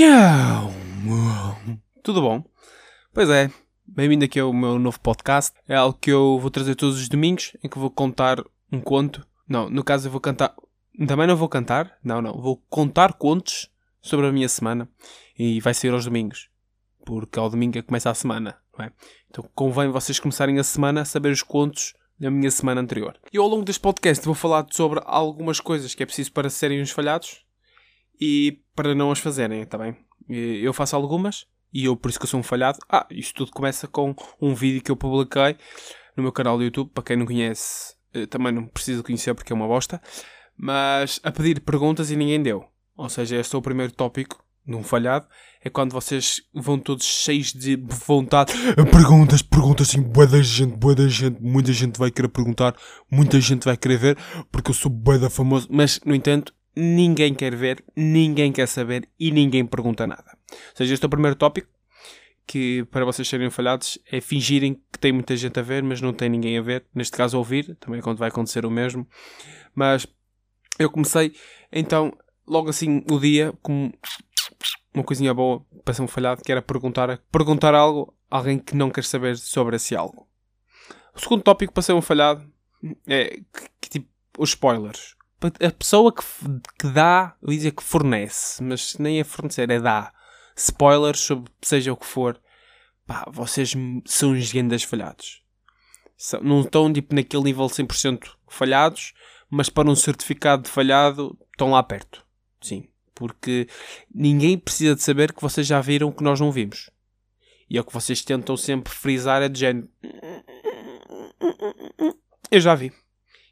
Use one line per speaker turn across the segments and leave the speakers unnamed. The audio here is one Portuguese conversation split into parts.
Tchau! Tudo bom? Pois é, bem-vindo aqui ao meu novo podcast. É algo que eu vou trazer todos os domingos, em que vou contar um conto. Não, no caso eu vou cantar. Também não vou cantar, não, não. Vou contar contos sobre a minha semana e vai sair aos domingos, porque ao domingo é que começa a semana, não é? Então convém vocês começarem a semana a saber os contos da minha semana anterior. E ao longo deste podcast vou falar sobre algumas coisas que é preciso para serem uns falhados e para não as fazerem, está bem? Eu faço algumas e eu por isso que eu sou um falhado. Ah, isto tudo começa com um vídeo que eu publiquei no meu canal do YouTube. Para quem não conhece, eh, também não precisa conhecer porque é uma bosta. Mas a pedir perguntas e ninguém deu. Ou seja, este é o primeiro tópico de um falhado. É quando vocês vão todos cheios de vontade. Perguntas, perguntas assim, boa da gente, boa da gente. Muita gente vai querer perguntar, muita gente vai querer ver, porque eu sou boa da famoso. Mas, no entanto, ninguém quer ver, ninguém quer saber e ninguém pergunta nada. Ou seja, este é o primeiro tópico que para vocês serem falhados é fingirem que tem muita gente a ver, mas não tem ninguém a ver. Neste caso, ouvir, também quando vai acontecer o mesmo. Mas eu comecei, então, logo assim, o dia, com uma coisinha boa para ser um falhado, que era perguntar, perguntar algo a alguém que não quer saber sobre esse algo. O segundo tópico para ser um falhado é que, que tipo, os spoilers a pessoa que, que dá, eu ia dizer que fornece, mas nem é fornecer, é dá spoilers sobre seja o que for, pá, vocês são os grandes falhados. Não estão tipo naquele nível 100% falhados, mas para um certificado de falhado estão lá perto. Sim, porque ninguém precisa de saber que vocês já viram que nós não vimos. E é o que vocês tentam sempre frisar é de género. Eu já vi.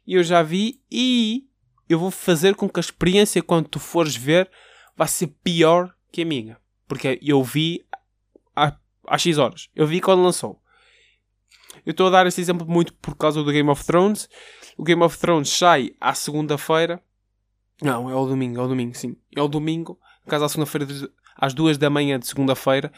Eu já vi e eu vou fazer com que a experiência quando tu fores ver vai ser pior que a minha. Porque eu vi há X horas. Eu vi quando lançou. Eu estou a dar este exemplo muito por causa do Game of Thrones. O Game of Thrones sai à segunda-feira. Não, é ao domingo, é ao domingo, sim. É ao domingo, no caso à segunda-feira, às duas da manhã de segunda-feira.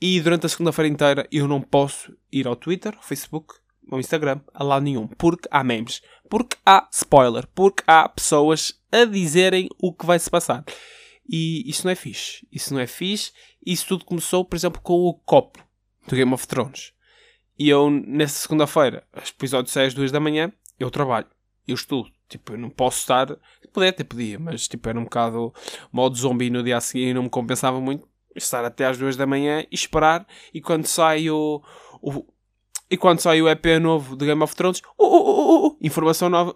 E durante a segunda-feira inteira eu não posso ir ao Twitter, ao Facebook, ao Instagram, a lado nenhum. Porque há memes porque há spoiler, porque há pessoas a dizerem o que vai se passar. E isso não é fixe. Isso não é fixe. Isso tudo começou, por exemplo, com o copo do Game of Thrones. E eu, nessa segunda-feira, os episódios saem às duas da manhã, eu trabalho. Eu estudo. Tipo, eu não posso estar... Podia até podia, mas tipo, era um bocado modo zombie no dia a seguir e não me compensava muito estar até às duas da manhã e esperar. E quando sai o, o e quando sai o EP novo de Game of Thrones, uh, uh, uh, informação nova,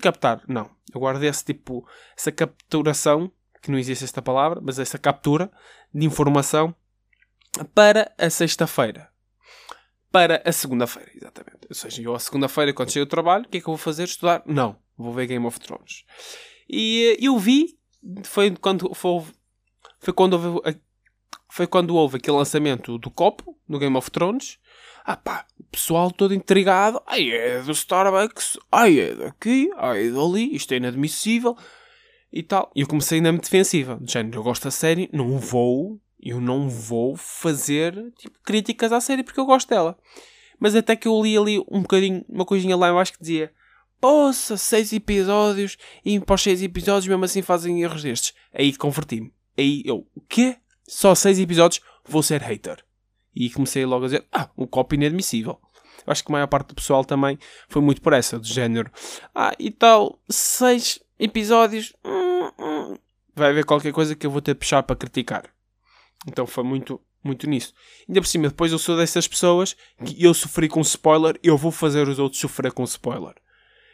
captar. Não. Eu guardo esse tipo, essa capturação, que não existe esta palavra, mas essa captura de informação para a sexta-feira. Para a segunda-feira, exatamente. Ou seja, eu a segunda-feira, quando chego ao trabalho, o que é que eu vou fazer? Estudar? Não. Vou ver Game of Thrones. E eu vi, foi quando, foi, foi quando houve, foi quando houve aquele lançamento do copo, no Game of Thrones, ah pá, o pessoal todo intrigado, ai é do Starbucks, ai é daqui, ai é dali, isto é inadmissível e tal. E eu comecei na defensiva, de género, eu gosto da série, não vou, eu não vou fazer tipo, críticas à série porque eu gosto dela. Mas até que eu li ali um bocadinho, uma coisinha lá acho que dizia Poça, seis episódios e os seis episódios mesmo assim fazem erros destes. Aí converti-me. Aí eu, o quê? Só seis episódios? Vou ser hater. E comecei logo a dizer, ah, um copo inadmissível. Eu acho que a maior parte do pessoal também foi muito por essa, do género. Ah, e tal, seis episódios. Hum, hum, vai haver qualquer coisa que eu vou ter de puxar para criticar. Então foi muito, muito nisso. Ainda por cima, depois eu sou dessas pessoas que eu sofri com spoiler, eu vou fazer os outros sofrer com spoiler.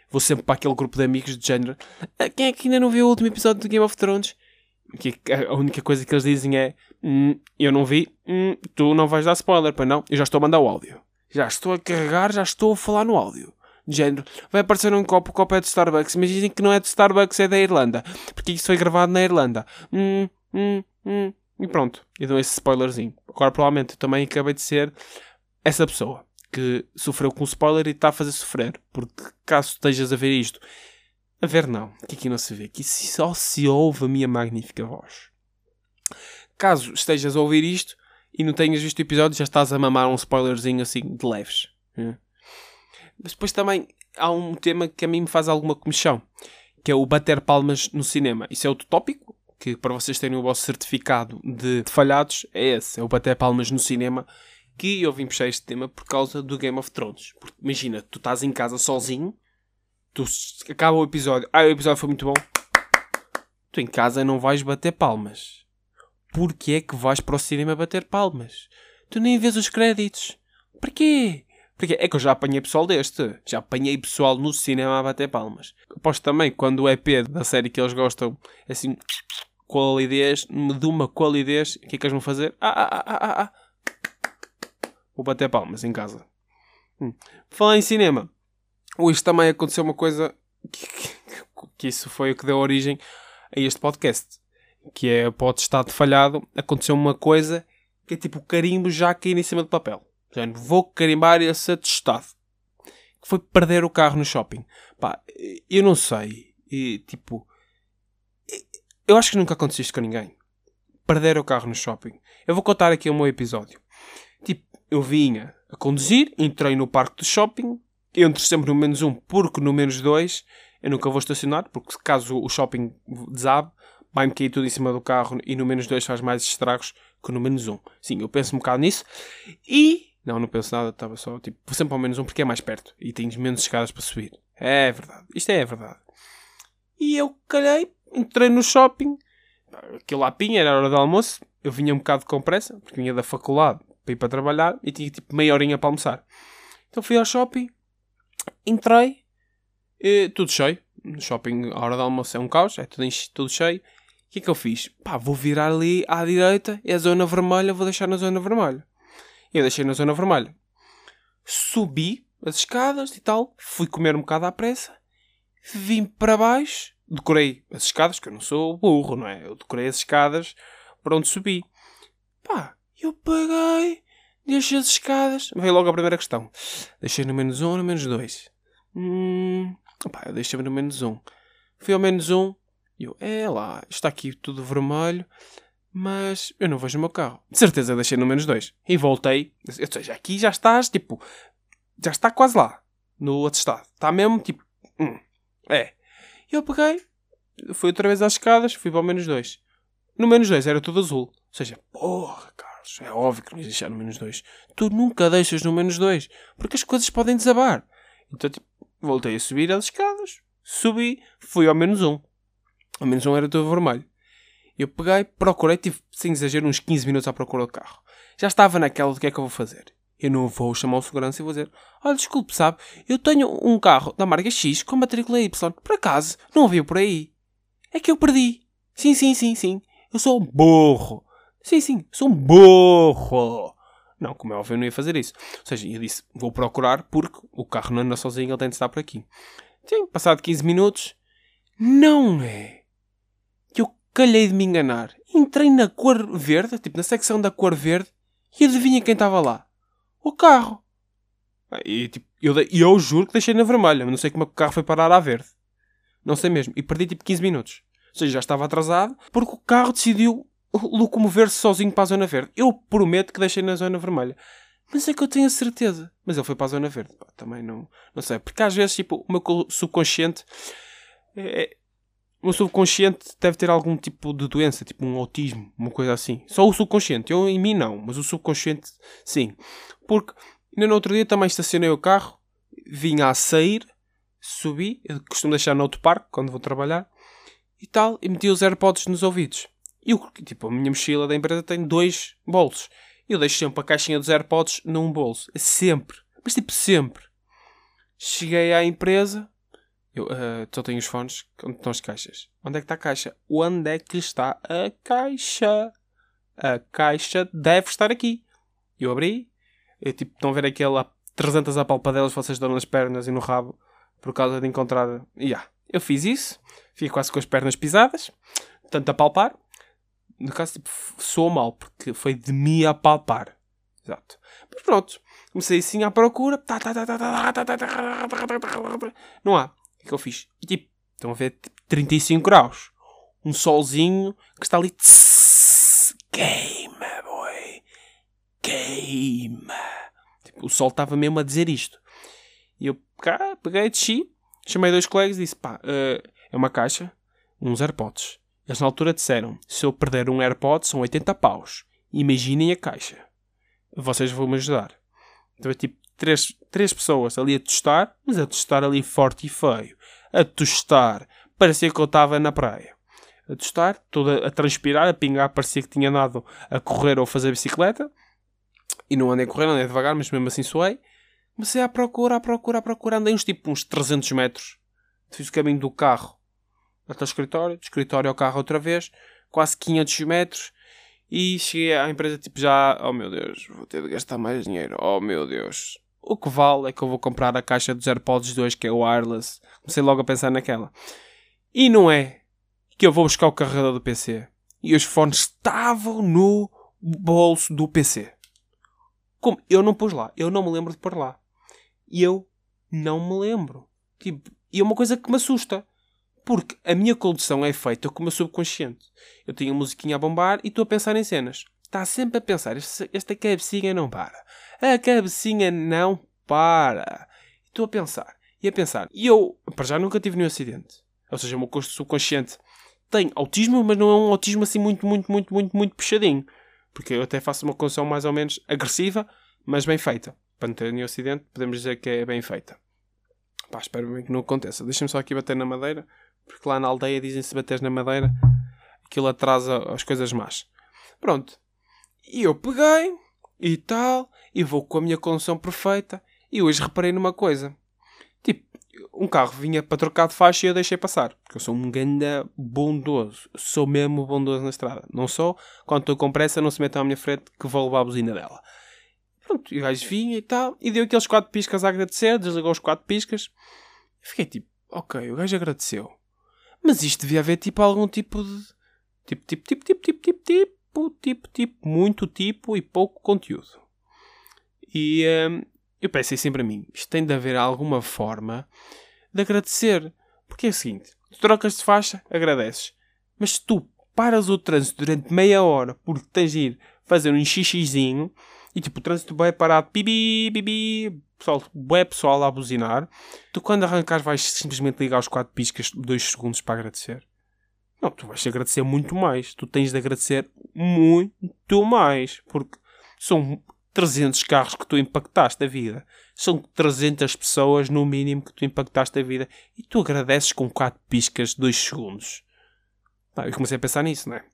Vou sempre para aquele grupo de amigos de género. Ah, quem é que ainda não viu o último episódio do Game of Thrones? Que a única coisa que eles dizem é hum, eu não vi, hum, tu não vais dar spoiler, para não? Eu já estou a mandar o áudio. Já estou a carregar, já estou a falar no áudio. De género, vai aparecer um copo, o copo é de Starbucks, mas dizem que não é de Starbucks, é da Irlanda. Porque isso foi gravado na Irlanda. Hum, hum, hum. E pronto, e dou esse spoilerzinho. Agora, provavelmente, eu também acabei de ser essa pessoa que sofreu com o spoiler e está a fazer sofrer. Porque caso estejas a ver isto a ver, não. Que aqui não se vê. Aqui só se ouve a minha magnífica voz. Caso estejas a ouvir isto e não tenhas visto o episódio, já estás a mamar um spoilerzinho assim de leves. É. Mas depois também há um tema que a mim me faz alguma comissão, que é o bater palmas no cinema. Isso é outro tópico, que para vocês terem o vosso certificado de falhados é esse, é o bater palmas no cinema, que eu vim puxar este tema por causa do Game of Thrones. Porque, imagina, tu estás em casa sozinho, tu acaba o episódio, ah, o episódio foi muito bom, tu em casa não vais bater palmas. Porquê é que vais para o cinema bater palmas? Tu nem vês os créditos. Porquê? Porque é que eu já apanhei pessoal deste. Já apanhei pessoal no cinema a bater palmas. Aposto também, quando o EP da série que eles gostam, é assim, qualidez, de uma qualidez, o que é que eles vão fazer? Ah, ah, ah, ah, ah. Vou bater palmas em casa. Hum. Falar em cinema. Hoje também aconteceu uma coisa que, que, que, isso foi o que deu origem a este podcast. Que é, pode estar falhado, aconteceu uma coisa que é tipo carimbo já cair em cima do papel. Já vou carimbar esse atestado. Que foi perder o carro no shopping. Pá, eu não sei. E, tipo, eu acho que nunca aconteceu isto com ninguém. Perder o carro no shopping. Eu vou contar aqui o meu episódio. Tipo, eu vinha a conduzir, entrei no parque do shopping, entro sempre no menos um, porque no menos dois eu nunca vou estacionar, porque caso o shopping desabe, vai-me cair tudo em cima do carro e no menos dois faz mais estragos que no menos um. Sim, eu penso um bocado nisso. E. Não, não penso nada, estava só tipo, vou sempre ao menos um porque é mais perto e tens menos escadas para subir. É verdade, isto é verdade. E eu calhei, entrei no shopping, aquilo lá era hora do almoço, eu vinha um bocado com pressa, porque vinha da faculdade para ir para trabalhar e tinha tipo meia horinha para almoçar. Então fui ao shopping, entrei, tudo cheio. No shopping, a hora do almoço é um caos, é tudo, tudo cheio. O que é que eu fiz? Pá, vou virar ali à direita, é a zona vermelha, vou deixar na zona vermelha. Eu deixei na zona vermelha. Subi as escadas e tal, fui comer um bocado à pressa, vim para baixo, decorei as escadas, que eu não sou burro, não é? Eu decorei as escadas para onde subi. Pá, eu peguei, deixei as escadas. Veio logo a primeira questão. Deixei no menos um ou no menos dois? Hum, pá, eu deixei no menos um. Fui ao menos um e eu, é lá, está aqui tudo vermelho, mas eu não vejo o meu carro. De certeza deixei no menos dois. E voltei. Ou seja, aqui já estás, tipo, já está quase lá, no atestado. Está mesmo, tipo, hum, é. E eu peguei, fui outra vez às escadas, fui para o menos 2. No menos 2 era tudo azul. Ou seja, porra, Carlos, é óbvio que não ias deixar no menos 2. Tu nunca deixas no menos 2, porque as coisas podem desabar. Então, tipo, voltei a subir as escadas, subi, fui ao menos 1. Ao menos 1 era tudo vermelho. Eu peguei, procurei, tive, sem exagero, uns 15 minutos à procura do carro. Já estava naquela do que é que eu vou fazer. Eu não vou chamar o segurança e vou dizer: Olha, desculpe, sabe, eu tenho um carro da marca X com matrícula Y. Por acaso, não viu por aí? É que eu perdi. Sim, sim, sim, sim. Eu sou um burro. Sim, sim, sou um burro. Não, como é óbvio, eu não ia fazer isso. Ou seja, eu disse: Vou procurar porque o carro não anda sozinho, ele tem de estar por aqui. Sim, passado 15 minutos, não é. Eu calhei de me enganar. Entrei na cor verde, tipo na secção da cor verde, e adivinha quem estava lá? o carro. E tipo, eu, eu juro que deixei na vermelha, mas não sei como é que o carro foi parar à verde. Não sei mesmo. E perdi tipo 15 minutos. Ou seja, já estava atrasado porque o carro decidiu locomover-se sozinho para a zona verde. Eu prometo que deixei na zona vermelha. Mas é que eu tenho a certeza. Mas ele foi para a zona verde. Pá, também não, não sei. Porque às vezes, tipo, o meu subconsciente. É, o meu subconsciente deve ter algum tipo de doença, tipo um autismo, uma coisa assim. Só o subconsciente. Eu em mim não, mas o subconsciente sim. Porque ainda no outro dia também estacionei o carro, vinha a sair, subi, eu costumo deixar no outro parque quando vou trabalhar e tal, e meti os AirPods nos ouvidos. E eu, tipo, a minha mochila da empresa tem dois bolsos. Eu deixo sempre a caixinha dos AirPods num bolso. Sempre. Mas tipo, sempre. Cheguei à empresa. Eu uh, só tenho os fones. Onde estão as caixas? Onde é que está a caixa? Onde é que está a caixa? A caixa deve estar aqui. Eu abri, eu, tipo, estão a ver aquela 300 apalpadelas vocês dão nas pernas e no rabo por causa de encontrar. Yeah. Eu fiz isso, fiquei quase com as pernas pisadas, tanto a palpar. No caso, tipo, soou mal, porque foi de mim a palpar. Exato. Mas pronto, comecei assim à procura. Não há. O que é eu fiz? E tipo, estão a ver 35 graus. Um solzinho que está ali. Queima, boy. Queima o sol estava mesmo a dizer isto. E eu cá, peguei, desci, chamei dois colegas e disse: pá, uh, é uma caixa, uns AirPods. Eles na altura disseram: se eu perder um AirPod são 80 paus. Imaginem a caixa. Vocês vão-me ajudar. Então é tipo três, três pessoas ali a testar, mas a testar ali forte e feio. A testar. Parecia que eu estava na praia. A testar, toda a transpirar, a pingar, parecia que tinha andado a correr ou a fazer bicicleta. E não andei a correr, andei devagar, mas mesmo assim suei. Comecei a procurar, a procurar, a procurar. Andei uns tipo uns 300 metros. Fiz o caminho do carro até o escritório, do escritório ao carro outra vez, quase 500 metros. E cheguei à empresa tipo já, oh meu Deus, vou ter de gastar mais dinheiro, oh meu Deus. O que vale é que eu vou comprar a caixa dos AirPods 2, que é o wireless. Comecei logo a pensar naquela. E não é que eu vou buscar o carregador do PC. E os fones estavam no bolso do PC. Como? Eu não pus lá. Eu não me lembro de pôr lá. E eu não me lembro. Tipo, e é uma coisa que me assusta. Porque a minha condução é feita com o meu subconsciente. Eu tenho a musiquinha a bombar e estou a pensar em cenas. Está sempre a pensar, esta cabecinha não para. A cabecinha não para. Estou a pensar e a pensar. E eu, para já, nunca tive nenhum acidente. Ou seja, o meu subconsciente tem autismo, mas não é um autismo assim muito, muito, muito, muito, muito puxadinho. Porque eu até faço uma condução mais ou menos agressiva, mas bem feita. Para não ter nenhum acidente, podemos dizer que é bem feita. Pá, espero bem que não aconteça. Deixa-me só aqui bater na madeira, porque lá na aldeia dizem se bateres na madeira, aquilo atrasa as coisas más. Pronto. E eu peguei e tal, e vou com a minha condução perfeita. E hoje reparei numa coisa. Tipo, um carro vinha para trocar de faixa e eu deixei passar. Porque eu sou um ganda bondoso. Sou mesmo bondoso na estrada. Não sou, quando estou com pressa, não se metam à minha frente que vou levar a buzina dela. Pronto, e o gajo vinha e tal, e deu aqueles quatro piscas a agradecer, desligou os quatro piscas. Fiquei tipo, ok, o gajo agradeceu. Mas isto devia haver tipo algum tipo de. Tipo, tipo, tipo, tipo, tipo, tipo, tipo, tipo, tipo, muito tipo e pouco conteúdo. E hum, eu pensei sempre a mim, isto tem de haver alguma forma de agradecer. Porque é o seguinte, tu trocas de faixa, agradeces. Mas se tu paras o trânsito durante meia hora porque tens de ir fazer um xixizinho, e tipo, o trânsito vai parado, bibi, bibi, pessoal, bué pessoal a buzinar. Tu quando arrancares vais simplesmente ligar os quatro piscas dois segundos para agradecer. Não, tu vais agradecer muito mais. Tu tens de agradecer muito mais. Porque são 300 carros que tu impactaste a vida. São 300 pessoas no mínimo que tu impactaste a vida. E tu agradeces com quatro piscas dois segundos. eu comecei a pensar nisso, não é?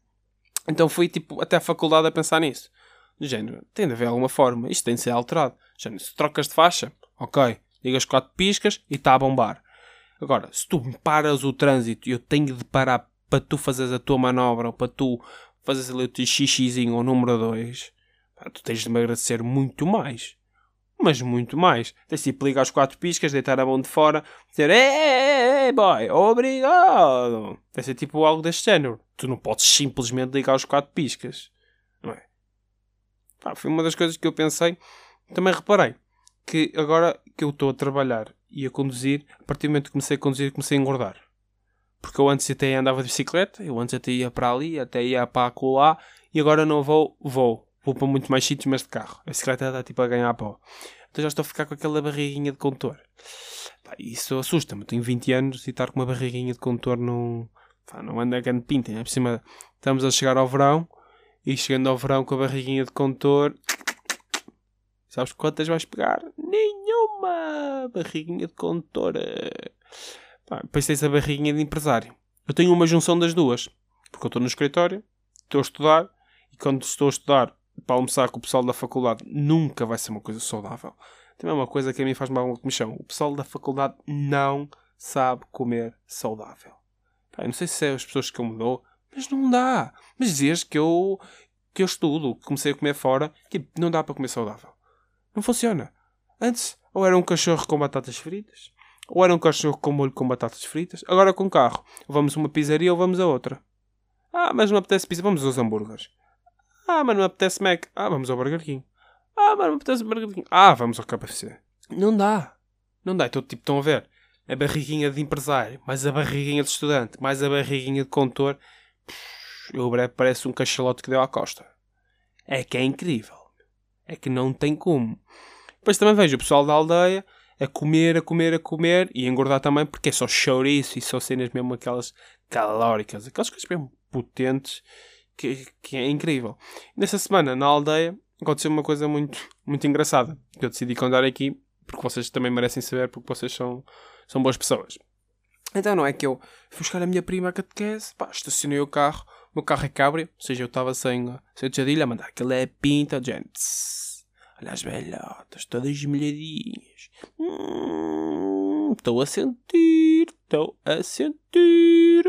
Então fui tipo até a faculdade a pensar nisso. Do género, tem de haver alguma forma, isto tem de ser alterado. Género, se trocas de faixa, ok, ligas quatro piscas e está a bombar. Agora, se tu paras o trânsito e eu tenho de parar para tu fazeres a tua manobra ou para tu fazeres ali o teu xixizinho ou número 2, tu tens de me agradecer muito mais. Mas muito mais. Tens de ligar os quatro piscas, deitar a mão de fora, dizer ei, boy, obrigado. Deve ser tipo algo deste género. Tu não podes simplesmente ligar os quatro piscas. Pá, foi uma das coisas que eu pensei. Também reparei que agora que eu estou a trabalhar e a conduzir, a partir do momento que comecei a conduzir, comecei a engordar. Porque eu antes até andava de bicicleta, eu antes até ia para ali, até ia para lá, e agora não vou, vou. Vou para muito mais sítios, mas de carro. A bicicleta está tipo a ganhar pó. Então já estou a ficar com aquela barriguinha de condutor. Isso assusta-me. Tenho 20 anos e estar com uma barriguinha de condutor não, não anda grande pinta. Por cima, estamos a chegar ao verão e chegando ao verão com a barriguinha de condutor, sabes quantas vais pegar? Nenhuma! Barriguinha de condutora. Pá, depois tens a barriguinha de empresário. Eu tenho uma junção das duas. Porque eu estou no escritório, estou a estudar, e quando estou a estudar para almoçar com o pessoal da faculdade, nunca vai ser uma coisa saudável. Também é uma coisa que a mim faz mal uma comissão. O pessoal da faculdade não sabe comer saudável. Pá, não sei se é as pessoas que eu me dou, mas não dá. Mas dizias que eu, que eu estudo, que comecei a comer fora, que não dá para comer saudável. Não funciona. Antes, ou era um cachorro com batatas fritas, ou era um cachorro com molho com batatas fritas. Agora com carro. Vamos a uma pizzaria ou vamos a outra. Ah, mas não apetece pizza, vamos aos hambúrgueres. Ah, mas não apetece Mac. Ah, vamos ao Burger King. Ah, mas não apetece Burger King. Ah, vamos ao KFC. Não dá. Não dá. Então, tipo, estão a ver. A barriguinha de empresário, mais a barriguinha de estudante, mais a barriguinha de condutor o breve parece um cachalote que deu à costa. É que é incrível. É que não tem como. Depois também vejo o pessoal da aldeia a comer, a comer, a comer e engordar também porque é só chouriço e só cenas mesmo aquelas calóricas, aquelas coisas mesmo potentes que, que é incrível. Nessa semana, na aldeia, aconteceu uma coisa muito, muito engraçada que eu decidi contar aqui porque vocês também merecem saber, porque vocês são, são boas pessoas. Então não é que eu fui buscar a minha prima a catequese, pá, estacionei o carro, o meu carro é cabrio, ou seja, eu estava sem, sem tejadilha a mandar aquilo é pinta, gente. Olha as velhotas, todas molhadinhas. Hum, estou a sentir, estou a sentir.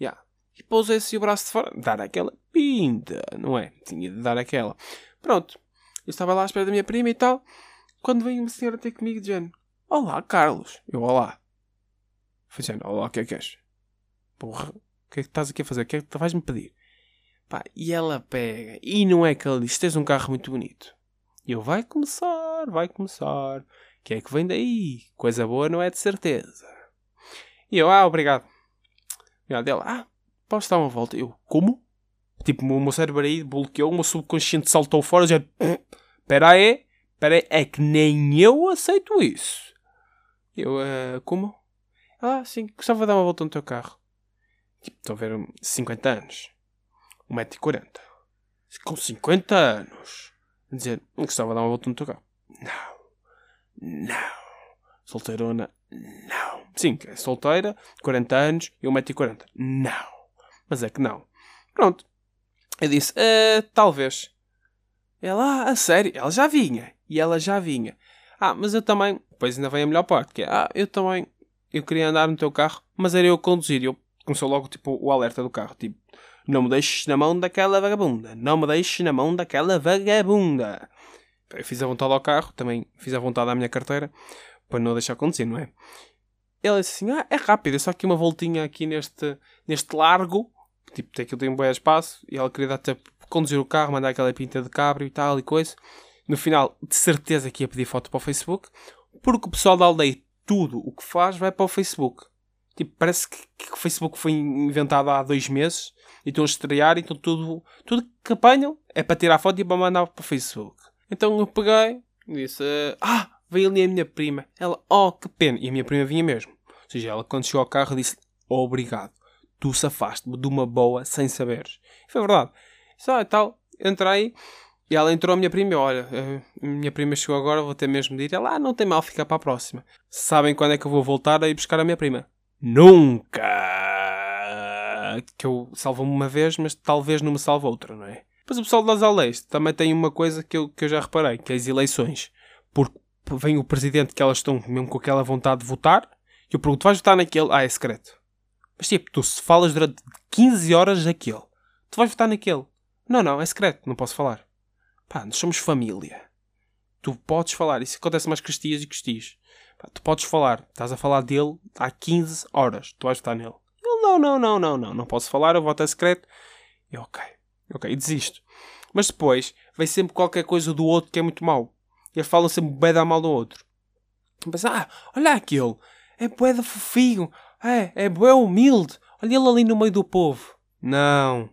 Yeah. E pousei assim o braço de fora, dar aquela pinta, não é? Tinha de dar aquela. Pronto, eu estava lá à espera da minha prima e tal. Quando vem uma senhora ter comigo, dizendo: Olá, Carlos. Eu, olá. Foi dizendo: Olá, o que é que és? Porra, o que é que estás aqui a fazer? O que é que vais-me pedir? Pá, e ela pega, e não é que ela diz: Tens um carro muito bonito. E eu: Vai começar, vai começar. O que é que vem daí? Coisa boa não é de certeza. E eu: Ah, obrigado. Obrigado. Ela: Ah, posso dar uma volta? Eu: Como? Tipo, o meu cérebro aí bloqueou, o meu subconsciente saltou fora, já. Espera aí Espera aí, é que nem eu aceito isso. Eu, uh, como? Ah, sim, gostava de dar uma volta no teu carro. Tipo, estou a ver 50 anos. 1,40m. Com 50 anos. Dizer, gostava de dar uma volta no teu carro. Não. Não. Solteirona. Não. Sim, é solteira, 40 anos e 1,40m. Não. Mas é que não. Pronto. Eu disse, uh, talvez. Ela, ah, a sério, ela já vinha e ela já vinha. Ah, mas eu também. Depois ainda vem a melhor parte, que é. Ah, eu também. Eu queria andar no teu carro, mas era eu a conduzir. Eu começou logo tipo o alerta do carro. Tipo, não me deixes na mão daquela vagabunda. Não me deixes na mão daquela vagabunda. Eu fiz a vontade ao carro, também fiz a vontade à minha carteira, para não deixar conduzir, não é? Ele disse assim: Ah, é rápido, é só aqui uma voltinha aqui neste, neste largo. Tipo, tem que tenho um bom espaço. E ela queria dar tipo, conduzir o carro, mandar aquela pinta de cabrio e tal e coisa. No final, de certeza que ia pedir foto para o Facebook, porque o pessoal da aldeia, tudo o que faz, vai para o Facebook. Tipo, parece que, que o Facebook foi inventado há dois meses e estão a estrear, então tudo, tudo que apanham é para tirar foto e para mandar para o Facebook. Então eu peguei e disse: Ah, veio ali a minha prima. Ela, oh, que pena. E a minha prima vinha mesmo. Ou seja, ela quando chegou ao carro disse: Obrigado, tu safaste-me de uma boa sem saberes. E foi verdade. Só e tal, entrei e ela entrou a minha prima olha, a minha prima chegou agora, vou ter mesmo de ir. Ela, ah, não tem mal, fica para a próxima. Sabem quando é que eu vou voltar a ir buscar a minha prima? Nunca! Que eu salvo-me uma vez, mas talvez não me salve outra, não é? Mas o pessoal das aldeias também tem uma coisa que eu, que eu já reparei, que é as eleições. Porque vem o presidente que elas estão mesmo com aquela vontade de votar, e eu pergunto, vais votar naquele? Ah, é secreto. Mas tipo, tu se falas durante 15 horas daquele, tu vais votar naquele. Não, não, é secreto, não posso falar. Pá, nós somos família. Tu podes falar. Isso acontece mais com e com os tu podes falar. Estás a falar dele há 15 horas. Tu vais estar nele. Ele, não, não, não, não, não. Não posso falar. Eu voto a secreto. E ok. Ok, desisto. Mas depois, vem sempre qualquer coisa do outro que é muito mau. E eles falam sempre bem da mal do outro. Mas, ah, olha aquele. É bué da fofinho. É, é bué humilde. Olha ele ali no meio do povo. Não.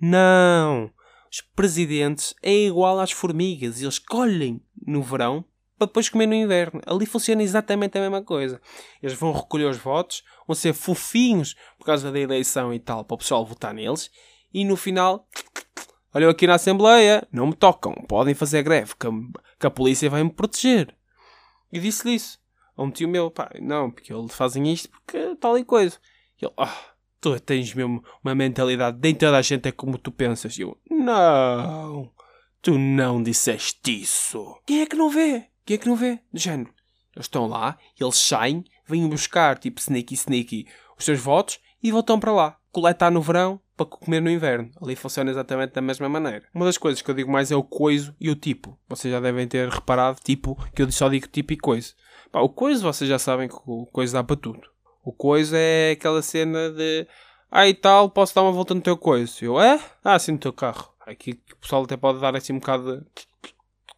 Não presidentes é igual às formigas. Eles colhem no verão para depois comer no inverno. Ali funciona exatamente a mesma coisa. Eles vão recolher os votos, vão ser fofinhos por causa da eleição e tal, para o pessoal votar neles. E no final, olha aqui na Assembleia, não me tocam, podem fazer greve, que a, que a polícia vai me proteger. E disse-lhe isso. A um tio meu, pá, não, porque eles fazem isto porque tal e coisa. E ele, ah, tu tens mesmo uma mentalidade, nem toda a gente é como tu pensas. E eu, não, tu não disseste isso. Quem é que não vê? Quem é que não vê? De género, eles estão lá, eles saem, vêm buscar, tipo sneaky sneaky, os seus votos e voltam para lá. Coletar no verão para comer no inverno. Ali funciona exatamente da mesma maneira. Uma das coisas que eu digo mais é o coiso e o tipo. Vocês já devem ter reparado, tipo, que eu só digo tipo e coiso. Pá, o coiso vocês já sabem que o coiso dá para tudo. O coisa é aquela cena de. Ah, e tal, posso dar uma volta no teu coisa. Eu, é? Ah, sim, no teu carro. Aqui o pessoal até pode dar assim um bocado de.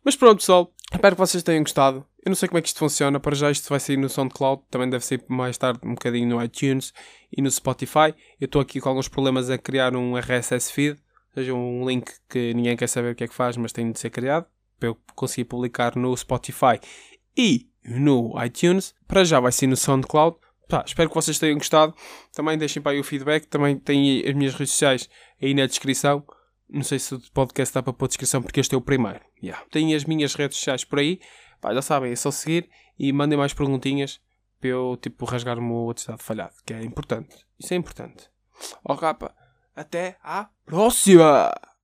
Mas pronto, pessoal. Espero que vocês tenham gostado. Eu não sei como é que isto funciona. Para já isto vai sair no SoundCloud. Também deve sair mais tarde um bocadinho no iTunes e no Spotify. Eu estou aqui com alguns problemas a criar um RSS feed. Ou seja, um link que ninguém quer saber o que é que faz, mas tem de ser criado. Para eu conseguir publicar no Spotify e no iTunes. Para já vai ser no SoundCloud pá, espero que vocês tenham gostado. Também deixem para aí o feedback. Também têm as minhas redes sociais aí na descrição. Não sei se o podcast dá para pôr descrição porque este é o primeiro. Yeah. Tenho as minhas redes sociais por aí. Pá, já sabem, é só seguir e mandem mais perguntinhas para eu tipo rasgar o meu estado falhado, que é importante. Isso é importante. Ó capa, até à próxima!